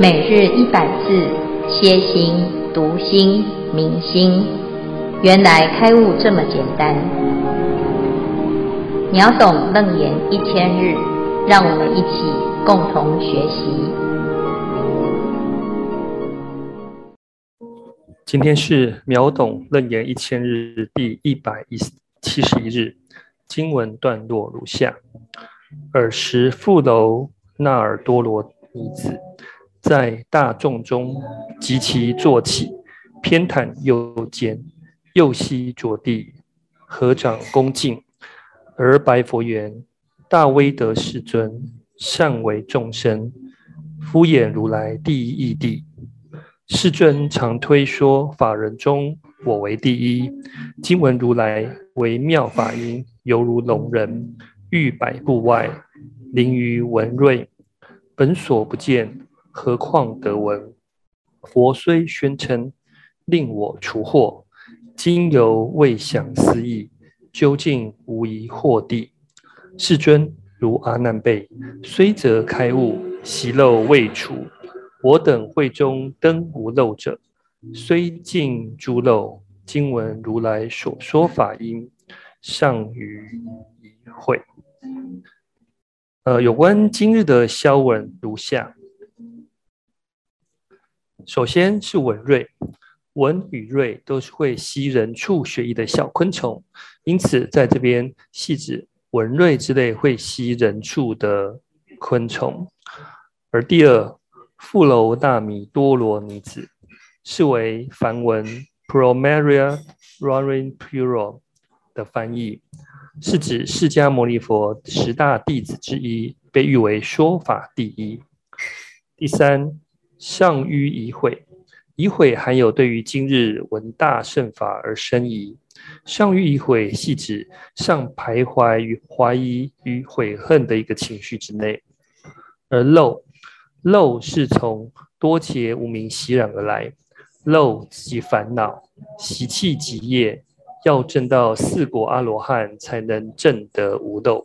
每日一百字，歇心、读心、明心，原来开悟这么简单。秒懂楞严一千日，让我们一起共同学习。今天是秒懂楞严一千日第一百一七十一日，经文段落如下：尔时富楼那尔多罗尼子。在大众中，及其坐起，偏袒右肩，右膝着地，合掌恭敬，而白佛言：“大威德世尊，善为众生，敷衍如来第一义谛。世尊常推说法人中，我为第一。今闻如来为妙法音，犹如聋人，欲百步外，临于文瑞，本所不见。”何况得闻？佛虽宣称，令我除惑，今犹未想思议，究竟无疑惑地。世尊，如阿难辈，虽则开悟，习漏未除。我等会中灯无漏者，虽尽诸漏，今闻如来所说法音，尚余疑会。呃，有关今日的消文如下。首先是闻睿，闻与瑞都是会吸人畜血液的小昆虫，因此在这边系指闻睿之类会吸人畜的昆虫。而第二，富楼那弥多罗尼子，是为梵文 Promaria Rarimpuro 的翻译，是指释迦牟尼佛十大弟子之一，被誉为说法第一。第三。尚余疑悔，疑悔含有对于今日闻大圣法而生疑。尚余疑悔系指尚徘徊于怀疑与悔恨的一个情绪之内。而漏，漏是从多劫无明习染而来，漏即烦恼，习气即业，要证到四果阿罗汉才能证得无漏。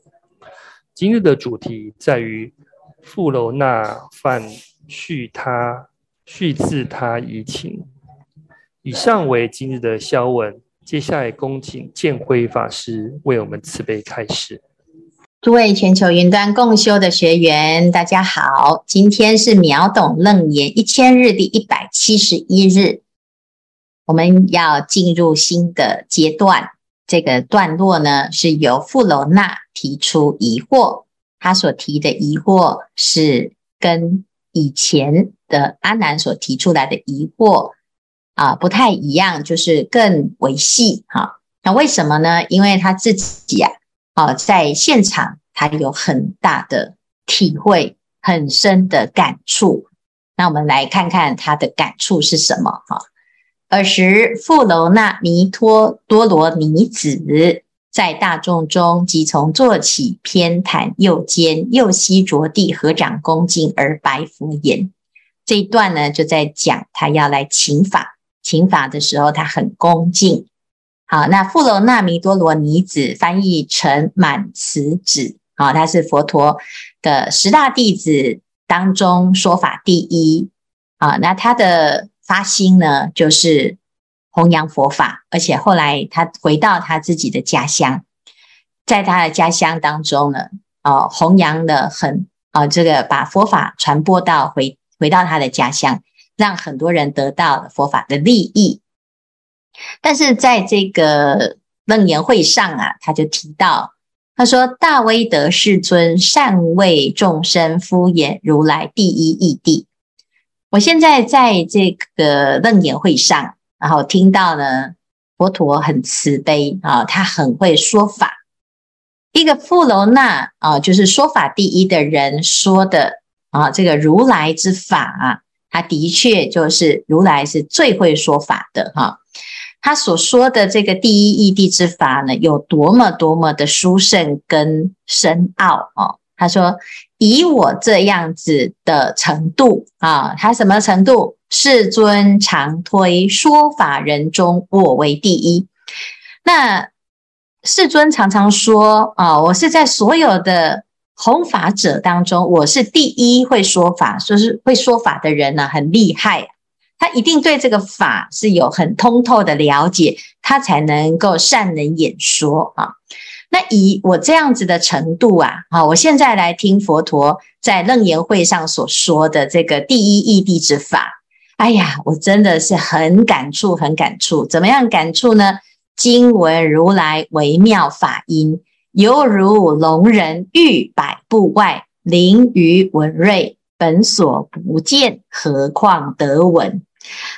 今日的主题在于富楼那梵。续他续自他疑情，以上为今日的消文。接下来恭请建辉法师为我们慈悲开示。诸位全球云端共修的学员，大家好，今天是秒懂楞严一千日第一百七十一日，我们要进入新的阶段。这个段落呢，是由富楼那提出疑惑，他所提的疑惑是跟。以前的阿难所提出来的疑惑啊，不太一样，就是更为细哈。那为什么呢？因为他自己啊，啊，在现场他有很大的体会，很深的感触。那我们来看看他的感触是什么哈。尔时富楼那弥陀多罗尼子。在大众中，即从坐起，偏袒右肩，右膝着地，合掌恭敬而白佛言：“这一段呢，就在讲他要来请法。请法的时候，他很恭敬。好，那富楼那弥多罗尼子翻译成满慈子，好，他是佛陀的十大弟子当中说法第一。啊，那他的发心呢，就是。弘扬佛法，而且后来他回到他自己的家乡，在他的家乡当中呢，哦，弘扬了很啊，这个把佛法传播到回回到他的家乡，让很多人得到佛法的利益。但是在这个楞严会上啊，他就提到，他说：“大威德世尊善为众生敷衍如来第一义谛。”我现在在这个楞严会上。然后听到呢，佛陀很慈悲啊，他很会说法。一个富楼那啊，就是说法第一的人说的啊，这个如来之法啊，他的确就是如来是最会说法的哈。他所说的这个第一义谛之法呢，有多么多么的殊胜跟深奥啊。他说：“以我这样子的程度啊，他什么程度？世尊常推说法人中，我为第一。那世尊常常说啊，我是在所有的弘法者当中，我是第一会说法，说是会说法的人呢，很厉害。他一定对这个法是有很通透的了解，他才能够善能演说啊。那以我这样子的程度啊，啊，我现在来听佛陀在楞严会上所说的这个第一义谛之法，哎呀，我真的是很感触，很感触。怎么样感触呢？今闻如来微妙法音，犹如聋人欲百步外，灵鱼文瑞，本所不见，何况得闻？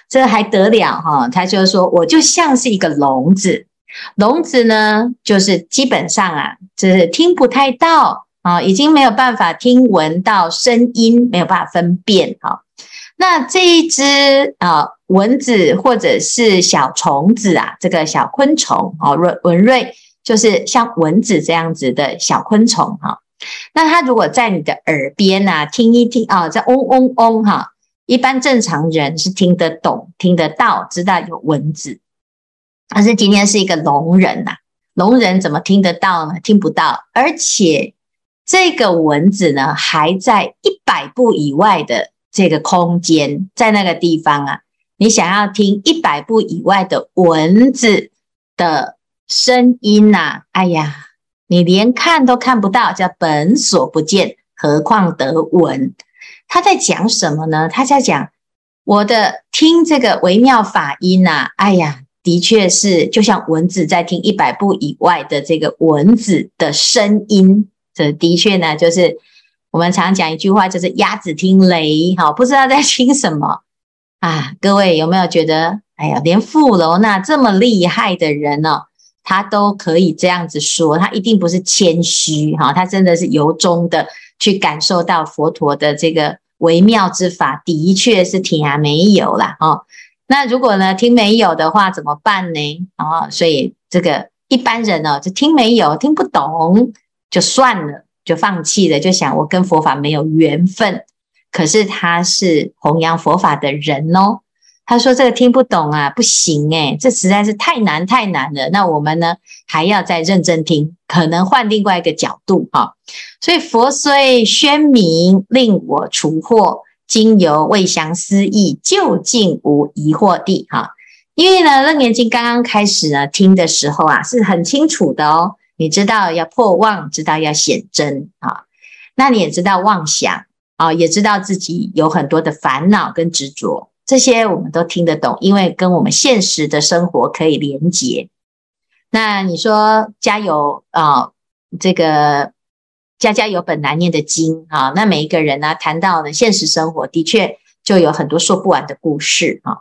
这还得了哈？他就说，我就像是一个聋子。聋子呢，就是基本上啊，就是听不太到啊，已经没有办法听闻到声音，没有办法分辨哈。那这一只啊蚊子或者是小虫子啊，这个小昆虫啊，锐文锐就是像蚊子这样子的小昆虫哈。那它如果在你的耳边啊听一听啊，在嗡嗡嗡哈，一般正常人是听得懂、听得到、知道有蚊子。但是今天是一个聋人呐、啊，聋人怎么听得到呢？听不到，而且这个蚊子呢，还在一百步以外的这个空间，在那个地方啊，你想要听一百步以外的蚊子的声音呐、啊，哎呀，你连看都看不到，叫本所不见，何况得闻？他在讲什么呢？他在讲我的听这个微妙法音呐、啊，哎呀。的确是，就像蚊子在听一百步以外的这个蚊子的声音，这的确呢，就是我们常讲一句话，就是鸭子听雷，哈，不知道在听什么啊。各位有没有觉得，哎呀，连富楼那这么厉害的人呢、哦，他都可以这样子说，他一定不是谦虚，哈，他真的是由衷的去感受到佛陀的这个微妙之法，的确是听啊没有啦。哦。那如果呢，听没有的话怎么办呢？哦，所以这个一般人、哦，就听没有，听不懂就算了，就放弃了，就想我跟佛法没有缘分。可是他是弘扬佛法的人哦，他说这个听不懂啊，不行诶，这实在是太难太难了。那我们呢，还要再认真听，可能换另外一个角度哈、所以佛虽宣明，令我除惑。经由未详思议，究竟无疑惑地哈。因为呢，楞严经刚刚开始呢听的时候啊，是很清楚的哦。你知道要破妄，知道要显真啊。那你也知道妄想啊，也知道自己有很多的烦恼跟执着，这些我们都听得懂，因为跟我们现实的生活可以连结。那你说加油啊，这个。家家有本难念的经啊，那每一个人呢，谈到呢现实生活，的确就有很多说不完的故事啊。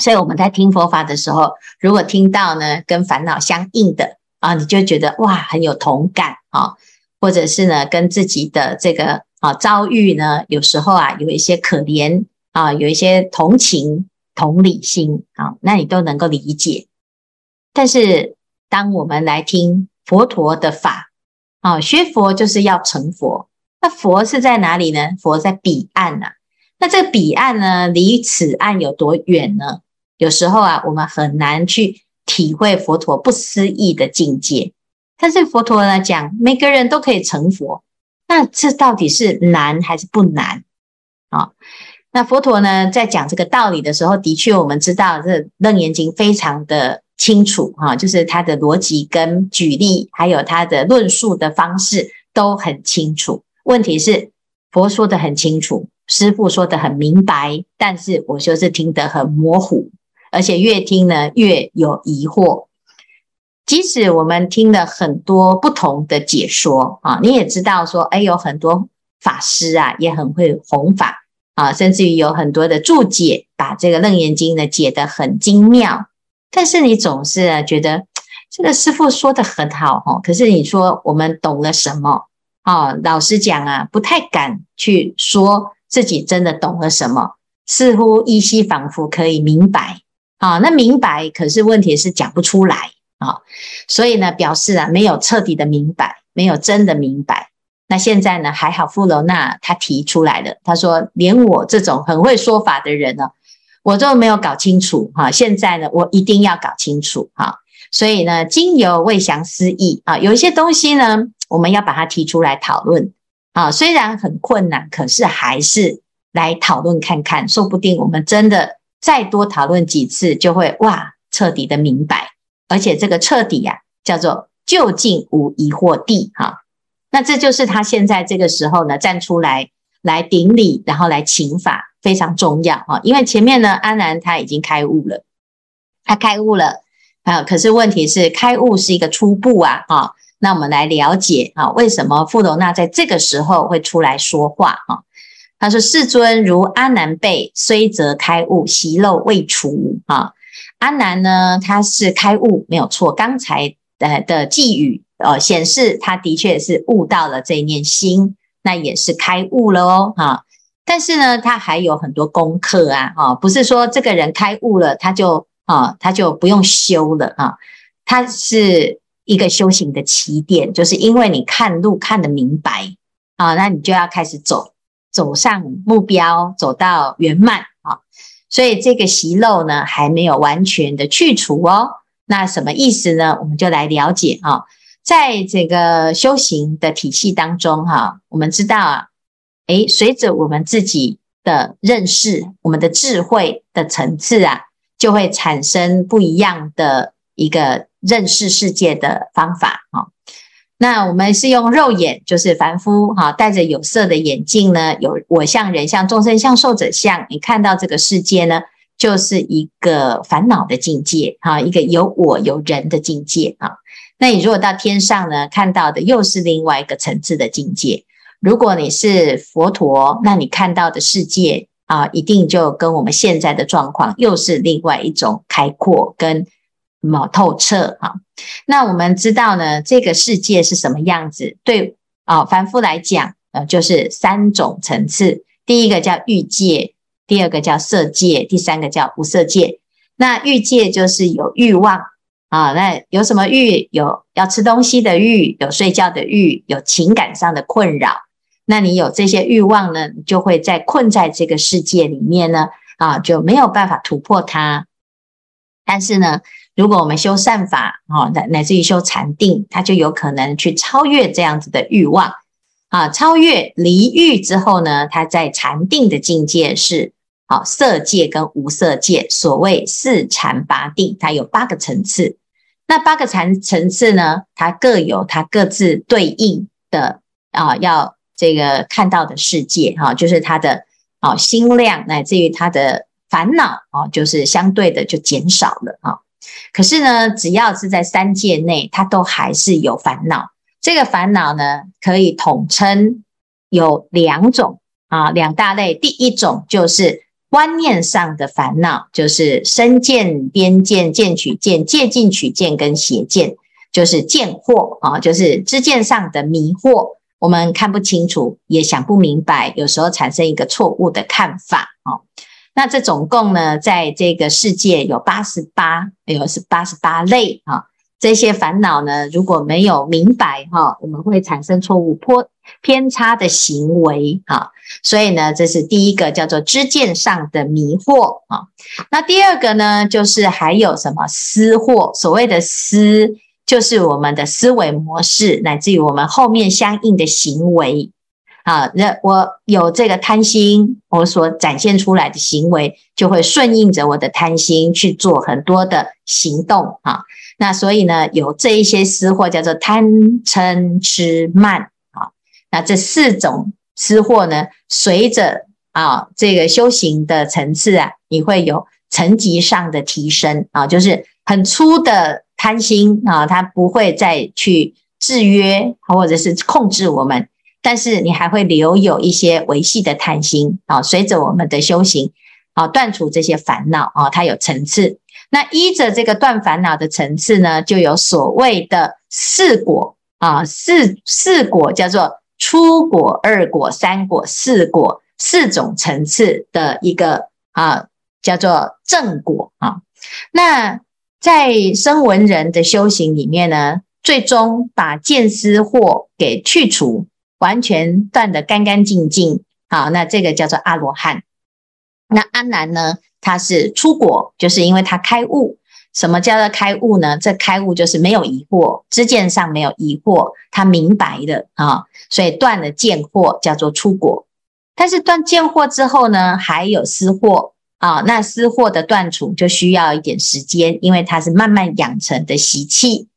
所以我们在听佛法的时候，如果听到呢跟烦恼相应的啊，你就觉得哇很有同感啊，或者是呢跟自己的这个啊遭遇呢，有时候啊有一些可怜啊，有一些同情、同理心啊，那你都能够理解。但是当我们来听佛陀的法，啊，学佛就是要成佛。那佛是在哪里呢？佛在彼岸呐。那这个彼岸呢，离此岸有多远呢？有时候啊，我们很难去体会佛陀不思议的境界。但是佛陀呢讲，每个人都可以成佛。那这到底是难还是不难？啊，那佛陀呢在讲这个道理的时候，的确我们知道这《楞严经》非常的。清楚哈，就是他的逻辑跟举例，还有他的论述的方式都很清楚。问题是佛说得很清楚，师父说得很明白，但是我就是听得很模糊，而且越听呢越有疑惑。即使我们听了很多不同的解说啊，你也知道说，哎，有很多法师啊也很会弘法啊，甚至于有很多的注解，把这个《楞严经》呢解得很精妙。但是你总是觉得这个师傅说的很好哈，可是你说我们懂了什么啊？老实讲啊，不太敢去说自己真的懂了什么，似乎依稀仿佛可以明白啊。那明白，可是问题是讲不出来啊。所以呢，表示啊，没有彻底的明白，没有真的明白。那现在呢，还好富楼那他提出来了，他说连我这种很会说法的人呢。我都没有搞清楚哈，现在呢，我一定要搞清楚哈。所以呢，经由未详思议啊，有一些东西呢，我们要把它提出来讨论啊。虽然很困难，可是还是来讨论看看，说不定我们真的再多讨论几次，就会哇，彻底的明白。而且这个彻底呀、叫做究竟无疑惑地哈。那这就是他现在这个时候呢，站出来来顶礼，然后来请法，非常重要哈。因为前面呢，安然他已经开悟了，他开悟了啊。可是问题是，开悟是一个初步啊哈。那我们来了解啊，为什么富楼那在这个时候会出来说话哈？他说：“世尊，如阿难辈，虽则开悟，习漏未除啊。”阿难呢，他是开悟没有错。刚才的的偈语，呃，显示他的确是悟到了这一念心，那也是开悟了哦，哈。但是呢，他还有很多功课啊，哈，不是说这个人开悟了，他就啊，他就不用修了啊。他是一个修行的起点，就是因为你看路看得明白啊，那你就要开始走，走上目标，走到圆满啊。所以这个习漏呢，还没有完全的去除哦。那什么意思呢？我们就来了解啊。在这个修行的体系当中，哈，我们知道啊，诶，随着我们自己的认识，我们的智慧的层次啊，就会产生不一样的一个认识世界的方法啊。那我们是用肉眼，就是凡夫哈，戴着有色的眼镜呢，有我相、人相、众生相、寿者相，你看到这个世界呢，就是一个烦恼的境界哈，一个有我有人的境界啊。那你如果到天上呢，看到的又是另外一个层次的境界。如果你是佛陀，那你看到的世界啊，一定就跟我们现在的状况又是另外一种开阔跟。么透彻啊，那我们知道呢，这个世界是什么样子？对啊，凡夫来讲，呃，就是三种层次。第一个叫欲界，第二个叫色界，第三个叫无色界。那欲界就是有欲望啊，那有什么欲？有要吃东西的欲，有睡觉的欲，有情感上的困扰。那你有这些欲望呢，你就会在困在这个世界里面呢，啊，就没有办法突破它。但是呢，如果我们修善法，哦，乃乃至于修禅定，它就有可能去超越这样子的欲望啊，超越离欲之后呢，它在禅定的境界是好色界跟无色界，所谓四禅八定，它有八个层次。那八个禅层次呢，它各有它各自对应的啊，要这个看到的世界哈，就是它的啊心量，乃至于它的烦恼啊，就是相对的就减少了啊。可是呢，只要是在三界内，它都还是有烦恼。这个烦恼呢，可以统称有两种啊，两大类。第一种就是观念上的烦恼，就是身见、边见、见取见、戒禁取见跟邪见，就是见惑啊，就是知见上的迷惑。我们看不清楚，也想不明白，有时候产生一个错误的看法啊。那这总共呢，在这个世界有八十八，有是八十八类哈。这些烦恼呢，如果没有明白哈，我们会产生错误偏偏差的行为哈。所以呢，这是第一个叫做知见上的迷惑啊。那第二个呢，就是还有什么思惑？所谓的思，就是我们的思维模式，乃至于我们后面相应的行为。啊，那我有这个贪心，我所展现出来的行为就会顺应着我的贪心去做很多的行动啊。那所以呢，有这一些私货叫做贪嗔痴慢啊。那这四种私货呢，随着啊这个修行的层次啊，你会有层级上的提升啊。就是很粗的贪心啊，它不会再去制约或者是控制我们。但是你还会留有一些维系的贪心啊，随着我们的修行啊，断除这些烦恼啊，它有层次。那依着这个断烦恼的层次呢，就有所谓的四果啊，四四果叫做初果、二果、三果、四果，四种层次的一个啊，叫做正果啊。那在声闻人的修行里面呢，最终把见思惑给去除。完全断得干干净净，好，那这个叫做阿罗汉。那阿难呢？他是出果，就是因为他开悟，什么叫做开悟呢？这开悟就是没有疑惑，知见上没有疑惑，他明白的啊，所以断了见惑叫做出果。但是断见惑之后呢，还有思惑啊，那思惑的断除就需要一点时间，因为它是慢慢养成的习气。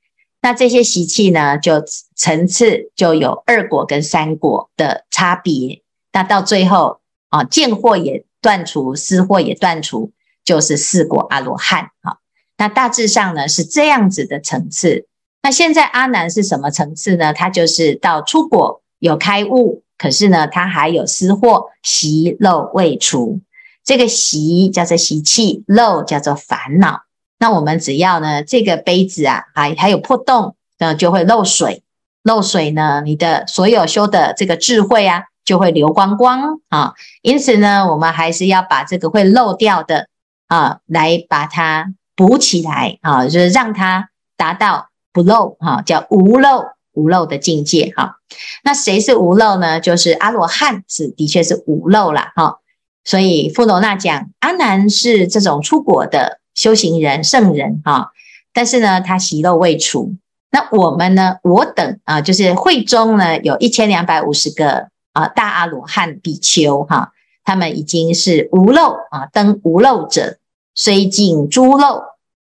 那这些习气呢，就层次就有二果跟三果的差别。那到最后啊，见惑也断除，思惑也断除，就是四果阿罗汉啊。那大致上呢是这样子的层次。那现在阿难是什么层次呢？他就是到初果有开悟，可是呢他还有思惑习漏未除。这个习叫做习气，漏叫做烦恼。那我们只要呢这个杯子啊还还有破洞，那就会漏水。漏水呢，你的所有修的这个智慧啊就会流光光啊。因此呢，我们还是要把这个会漏掉的啊来把它。补起来啊，就是让它达到不漏哈，叫无漏无漏的境界哈。那谁是无漏呢？就是阿罗汉是的确是无漏了哈。所以富罗那讲阿难是这种出国的修行人圣人哈，但是呢，他习漏未除。那我们呢？我等啊，就是会中呢有一千两百五十个啊大阿罗汉比丘哈，他们已经是无漏啊，登无漏者。虽尽诸漏，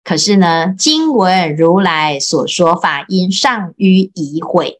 可是呢，经文如来所说法音尚余疑悔。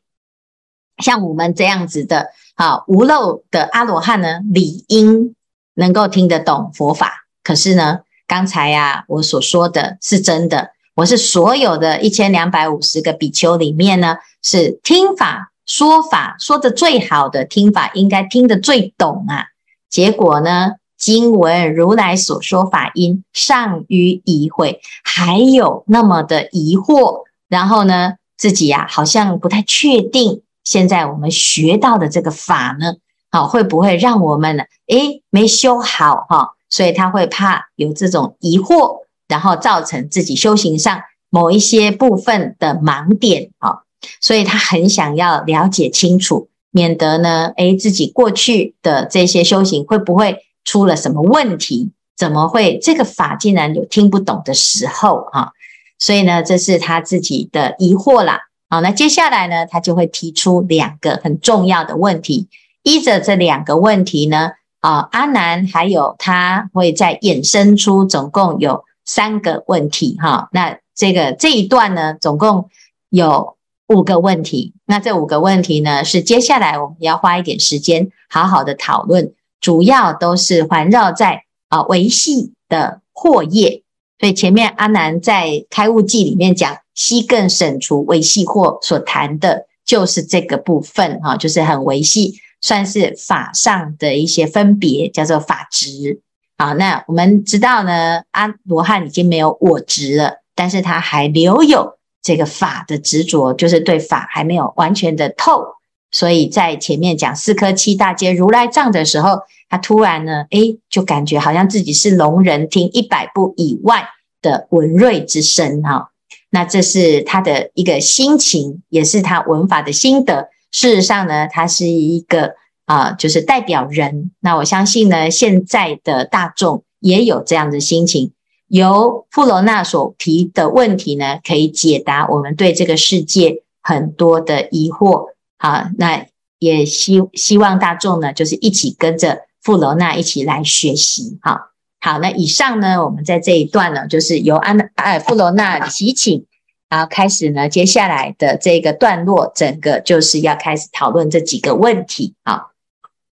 像我们这样子的啊，无漏的阿罗汉呢，理应能够听得懂佛法。可是呢，刚才呀、我所说的是真的。我是所有的一千两百五十个比丘里面呢，是听法说法说得最好的，听法应该听得最懂啊。结果呢？经文如来所说法音尚于疑会，还有那么的疑惑，然后呢，自己呀、好像不太确定，现在我们学到的这个法呢，好会不会让我们呢？诶，没修好哈，所以他会怕有这种疑惑，然后造成自己修行上某一些部分的盲点啊，所以他很想要了解清楚，免得呢，诶，自己过去的这些修行会不会？出了什么问题？怎么会这个法竟然有听不懂的时候啊？所以呢，这是他自己的疑惑啦。好，那接下来呢，他就会提出两个很重要的问题。依着这两个问题呢，啊，阿难还有他会再衍生出总共有三个问题哈。那这个这一段呢，总共有五个问题。那这五个问题呢，是接下来我们要花一点时间好好的讨论。主要都是环绕在啊维系的惑业，所以前面阿难在开悟记里面讲，悉更省除维系惑所谈的就是这个部分哈，就是很维系，算是法上的一些分别，叫做法执。好，那我们知道呢，阿罗汉已经没有我执了，但是他还留有这个法的执着，就是对法还没有完全的透。所以在前面讲四科七大皆如来藏的时候，他突然呢，诶，就感觉好像自己是聋人听一百步以外的文瑞之声哈。那这是他的一个心情，也是他闻法的心得。事实上呢，他是一个啊，就是代表人。那我相信呢，现在的大众也有这样的心情。由富楼那所提的问题呢，可以解答我们对这个世界很多的疑惑。好，那也希希望大众呢，就是一起跟着富楼那一起来学习。好，好，那以上呢，我们在这一段呢，就是由安娜哎富楼那祈请，然后开始呢，接下来的这个段落，整个就是要开始讨论这几个问题。好，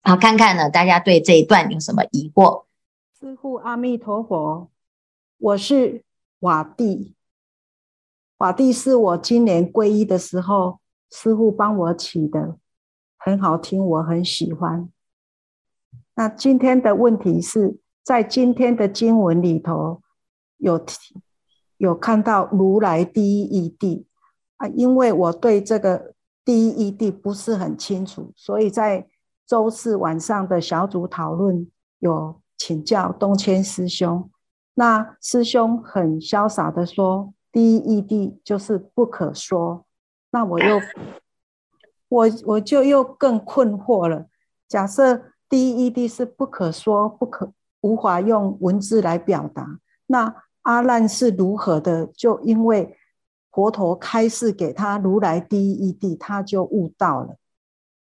好，看看呢，大家对这一段有什么疑惑？师父阿弥陀佛，我是瓦地，瓦地是我今年皈依的时候。师父帮我起的，很好听，我很喜欢。那今天的问题是在今天的经文里头有提有看到如来第一义谛啊，因为我对这个第一义谛不是很清楚，所以在周四晚上的小组讨论有请教东迁师兄，那师兄很潇洒的说，第一义谛就是不可说。那我又，我我就又更困惑了。假设第一义谛是不可说、不可无法用文字来表达，那阿难是如何的，就因为佛陀开示给他如来第一义谛，他就悟到了。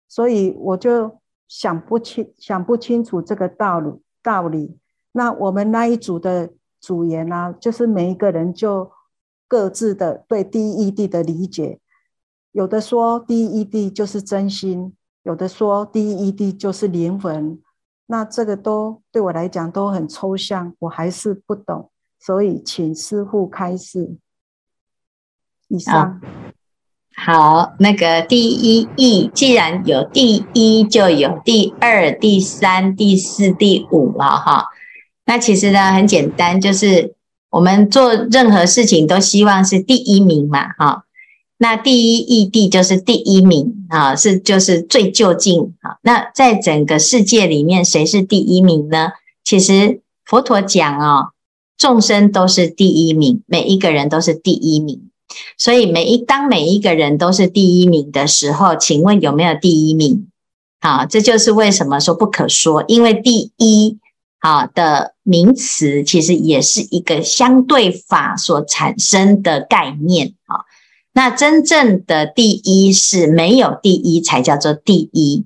所以我就想不清，想不清楚这个道理道理。那我们那一组的组员呢、啊，就是每一个人就各自的对第一义谛的理解，有的说第一义谛就是真心，有的说第一义谛就是灵魂。那这个都对我来讲都很抽象，我还是不懂，所以请师傅开示。以上。好，那个第一义，既然有第一，就有第二、第三、第四、第五了哈。那其实呢，很简单，就是我们做任何事情都希望是第一名嘛哈。那第一义谛就是第一名啊，是就是最究竟啊。那在整个世界里面，谁是第一名呢？其实佛陀讲哦，众生都是第一名，每一个人都是第一名。所以每一当每一个人都是第一名的时候，请问有没有第一名？好，这就是为什么说不可说，因为第一好的名词其实也是一个相对法所产生的概念啊。那真正的第一是没有第一才叫做第一，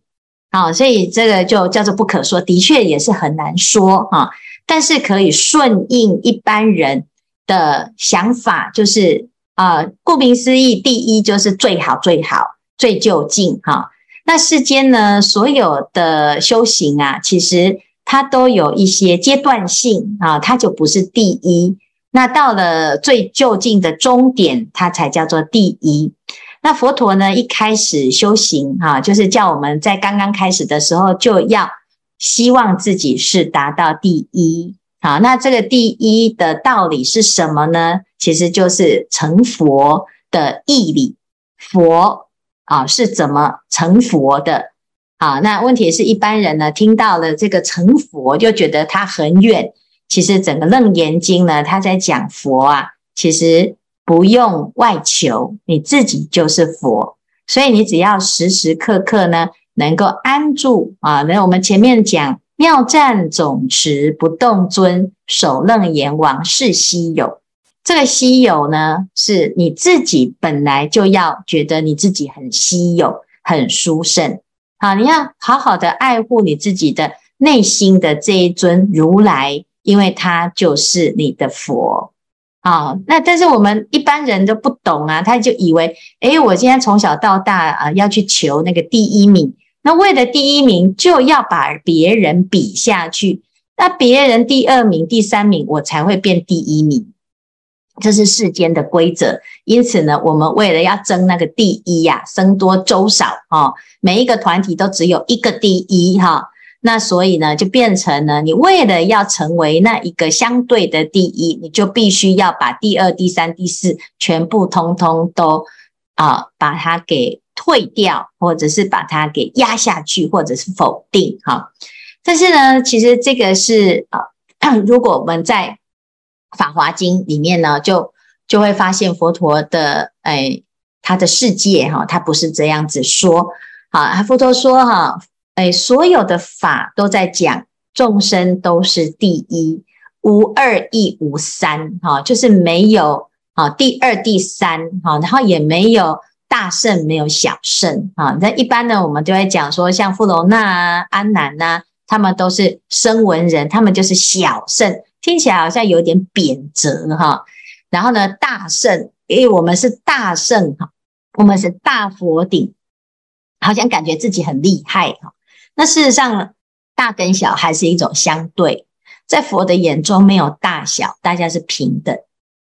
好，所以这个就叫做不可说，的确也是很难说哈，但是可以顺应一般人的想法，就是啊，顾名思义，第一就是最好、最好、最究竟哈。那世间呢，所有的修行啊，其实它都有一些阶段性啊，它就不是第一。那到了最究竟的终点，它才叫做第一。那佛陀呢，一开始修行哈，就是叫我们在刚刚开始的时候，就要希望自己是达到第一。好，那这个第一的道理是什么呢？其实就是成佛的义理。佛啊是怎么成佛的？好，那问题是一般人呢，听到了这个成佛，就觉得它很远。其实整个《楞严经》呢，他在讲佛啊，其实不用外求，你自己就是佛。所以你只要时时刻刻呢，能够安住啊。那我们前面讲妙赞总持不动尊，首楞严王是稀有。这个稀有呢，是你自己本来就要觉得你自己很稀有、很殊胜啊。你要好好的爱护你自己的内心的这一尊如来。因为他就是你的佛，啊，那但是我们一般人都不懂啊，他就以为，诶，我今天从小到大啊，要去求那个第一名，那为了第一名就要把别人比下去，那别人第二名、第三名，我才会变第一名，这是世间的规则。因此呢，我们为了要争那个第一呀，僧多粥少哦，每一个团体都只有一个第一哈。那所以呢，就变成了你为了要成为那一个相对的第一，你就必须要把第二、第三、第四全部通通都啊把它给退掉，或者是把它给压下去，或者是否定哈。但是呢，其实这个是啊，如果我们在《法华经》里面呢，就就会发现佛陀的哎他的世界哈，他不是这样子说啊，佛陀说哈。哎，所有的法都在讲众生都是第一，无二亦无三，哈，就是没有啊第二、第三，哈，然后也没有大圣，没有小圣，啊。那一般呢，我们就会讲说，像富楼那啊、安南呐，他们都是声闻人，他们就是小圣，听起来好像有点贬谪哈。然后呢，大圣，因为我们是大圣哈，我们是大佛顶，好像感觉自己很厉害哈。那事实上，大跟小还是一种相对，在佛的眼中没有大小，大家是平等。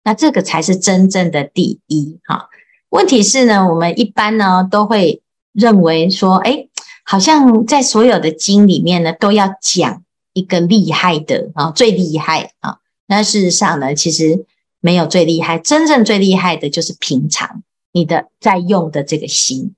那这个才是真正的第一哈。问题是呢，我们一般呢都会认为说，哎，好像在所有的经里面呢，都要讲一个厉害的啊，最厉害啊。那事实上呢，其实没有最厉害，真正最厉害的就是平常你的在用的这个心。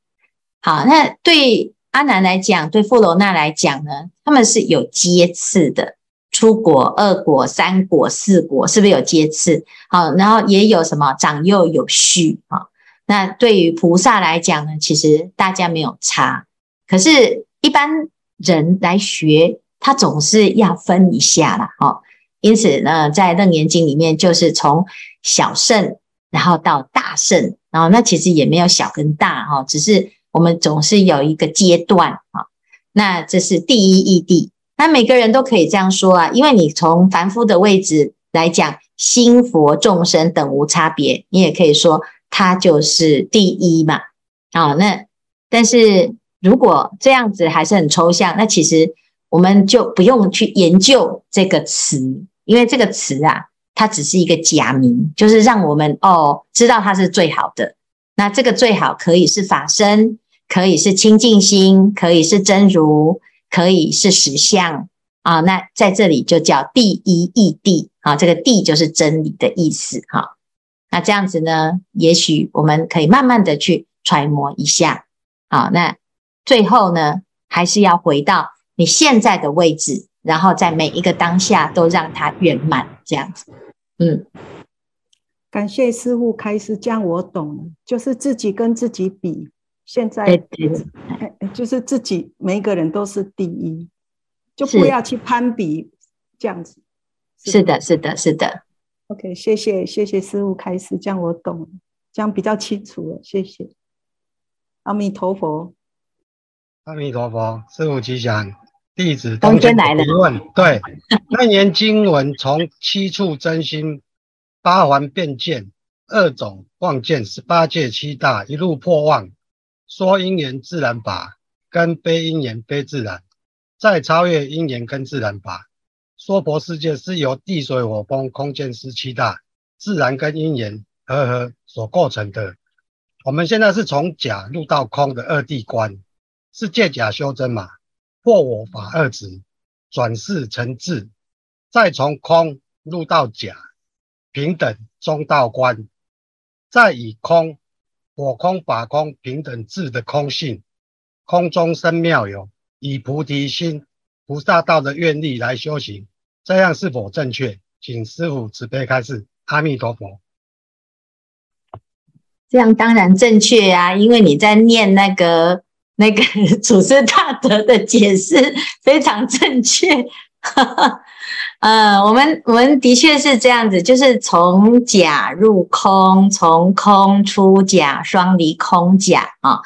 好，那对。阿南来讲，对富楼那来讲呢，他们是有阶次的，出果、二果、三果、四果，是不是有阶次？好，然后也有什么长幼有序啊？那对于菩萨来讲呢，其实大家没有差，可是一般人来学，他总是要分一下啦。哈，因此呢，在楞严经里面，就是从小圣然后到大圣，然后那其实也没有小跟大哈，只是我们总是有一个阶段啊。那这是第一义谛，那每个人都可以这样说啊，因为你从凡夫的位置来讲，心佛众生等无差别，你也可以说它就是第一嘛。啊，那但是如果这样子还是很抽象，那其实我们就不用去研究这个词。因为这个词啊，它只是一个假名，就是让我们哦知道它是最好的。那这个最好可以是法身，可以是清净心，可以是真如，可以是实相啊。那在这里就叫第一义谛啊，这个谛就是真理的意思哈、那这样子呢，也许我们可以慢慢的去揣摩一下。好、啊，那最后呢，还是要回到你现在的位置。然后在每一个当下都让它圆满，这样子。嗯，感谢师傅开始，这样我懂了，就是自己跟自己比，现在就是自己每一个人都是第一，就不要去攀比，这样子。是的，是的，是的。OK，谢谢，谢谢师傅开始，这样我懂了，这样比较清楚了，谢谢。阿弥陀佛，阿弥陀佛，师傅吉祥。弟子东间来了。提问对，楞严经文从七处真心、八环变见、二种妄见、十八界七大一路破妄，说因缘自然法跟非因缘非自然，再超越因缘跟自然法，娑婆世界是由地水火风空间十七大自然跟因缘和合所构成的。我们现在是从假入到空的二谛观，是借假修真嘛？破我法二执，转世成智，再从空入到假，平等中道观，再以空我空法空平等智的空性，空中生妙有，以菩提心菩萨道的愿力来修行，这样是否正确？请师父慈悲开示。阿弥陀佛。这样当然正确啊，因为你在念那个。那个 祖师大德的解释非常正确，呃，我们我们的确是这样子，就是从假入空，从空出假，双离空假啊。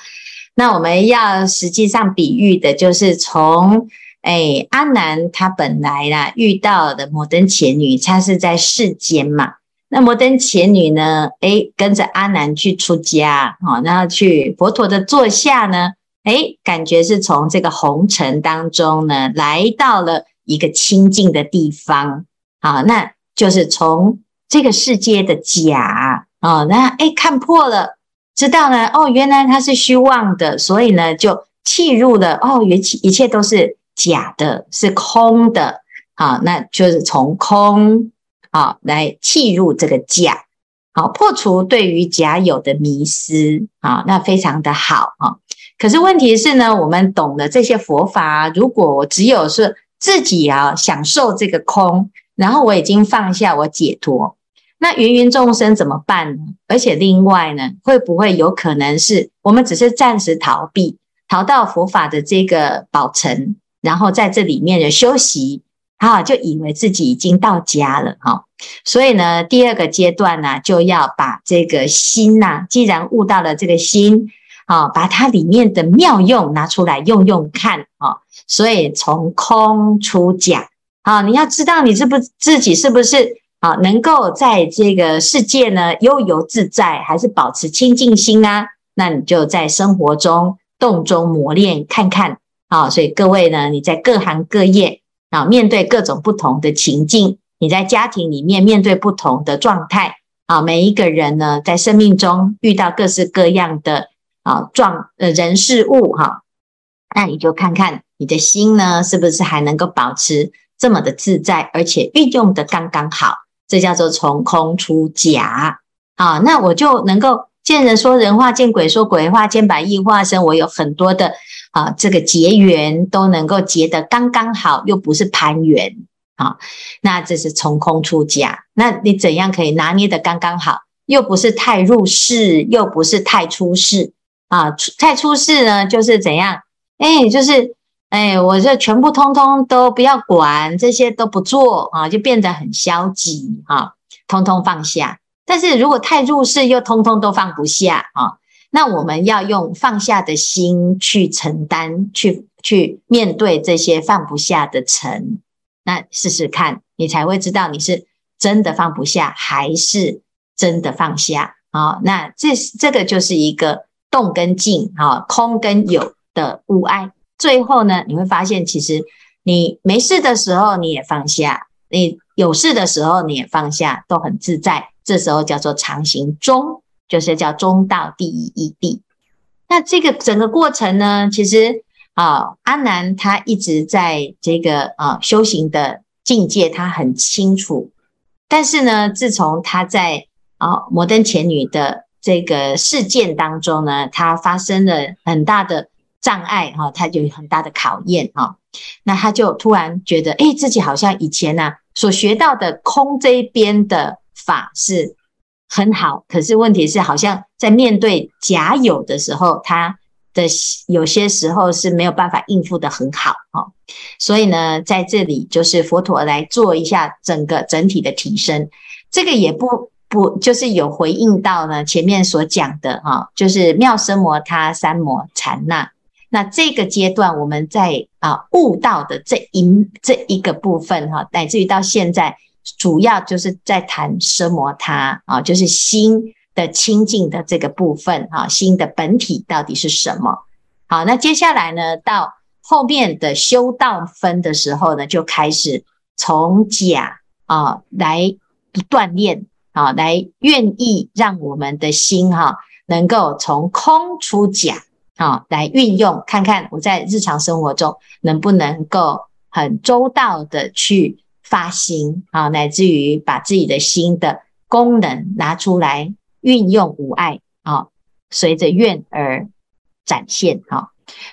那我们要实际上比喻的就是从哎阿难他本来啦遇到的摩登伽女，她是在世间嘛，那摩登伽女呢，哎跟着阿难去出家啊，然后去佛陀的座下呢。哎，感觉是从这个红尘当中呢，来到了一个清净的地方啊，那就是从这个世界的假啊，那哎看破了，知道呢，哦，原来它是虚妄的，所以呢就弃入了，哦，一切一切都是假的，是空的，好，那就是从空啊来契入这个假，好，破除对于假有的迷思啊，那非常的好啊。可是问题是呢，我们懂了这些佛法，如果我只有是自己啊享受这个空，然后我已经放下我解脱，那芸芸众生怎么办呢？而且另外呢，会不会有可能是我们只是暂时逃避，逃到佛法的这个宝城，然后在这里面的休息，啊，就以为自己已经到家了哈。所以呢，第二个阶段呢，就要把这个心呐，既然悟到了这个心。啊，把它里面的妙用拿出来用用看啊！所以从空出假啊，你要知道你是不自己是不是啊，能够在这个世界呢悠游自在，还是保持清净心啊？那你就在生活中动中磨练看看啊！所以各位呢，你在各行各业啊，面对各种不同的情境，你在家庭里面面对不同的状态啊，每一个人呢，在生命中遇到各式各样的。啊，状呃人事物哈，那你就看看你的心呢，是不是还能够保持这么的自在，而且运用的刚刚好，这叫做从空出假啊。那我就能够见人说人话，见鬼说鬼话，见百亿化身，我有很多的啊，这个结缘都能够结得刚刚好，又不是攀缘啊。那这是从空出假，那你怎样可以拿捏得刚刚好，又不是太入世，又不是太出世。啊，太出世呢，就是怎样？哎，就是哎，我这全部通通都不要管，这些都不做啊，就变得很消极啊，通通放下。但是如果太入世，又通通都放不下啊，那我们要用放下的心去承担，去去面对这些放不下的尘。那试试看，你才会知道你是真的放不下，还是真的放下啊？那这这个就是一个动跟静啊，空跟有的无碍。最后呢，你会发现，其实你没事的时候你也放下，你有事的时候你也放下，都很自在。这时候叫做常行中，就是叫中道第一义谛。那这个整个过程呢，其实啊，阿难他一直在这个啊修行的境界，他很清楚。但是呢，自从他在啊摩登伽女的这个事件当中呢，他发生了很大的。障碍哈，他就有很大的考验哈，那他就突然觉得，诶，自己好像以前呢所学到的空这边的法是很好，可是问题是，好像在面对假有的时候，他的有些时候是没有办法应付得很好哈，所以呢，在这里就是佛陀来做一下整个整体的提升，这个也不不就是有回应到呢前面所讲的哈，就是妙生摩他三摩禅那。那这个阶段，我们在啊悟道的这一这一个部分哈，乃至于到现在，主要就是在谈奢摩他啊，就是心的清净的这个部分啊，心的本体到底是什么？好，那接下来呢，到后面的修道分的时候呢，就开始从假啊来锻炼啊，来愿意让我们的心哈，能够从空出假。啊，来运用看看我在日常生活中能不能够很周到的去发心啊，乃至于把自己的心的功能拿出来运用无碍啊，随着愿而展现啊。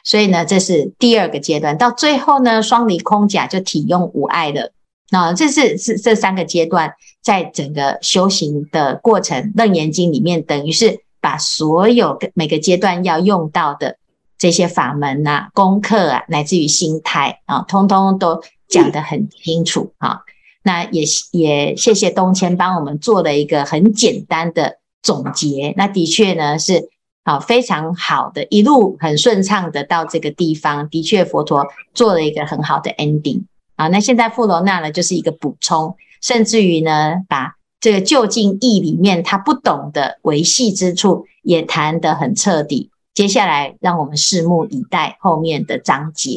所以呢，这是第二个阶段。到最后呢，双离空假就体用无碍了。那这是是这三个阶段，在整个修行的过程，《楞严经》里面等于是。把所有每个阶段要用到的这些法门啊、功课啊，乃至于心态啊，通通都讲得很清楚啊。那也也谢谢东谦帮我们做了一个很简单的总结。那的确呢是啊非常好的，一路很顺畅的到这个地方，的确佛陀做了一个很好的 ending 啊。那现在富罗那呢就是一个补充，甚至于呢把。这个究竟义里面，他不懂的维系之处也谈得很彻底。接下来，让我们拭目以待后面的章节。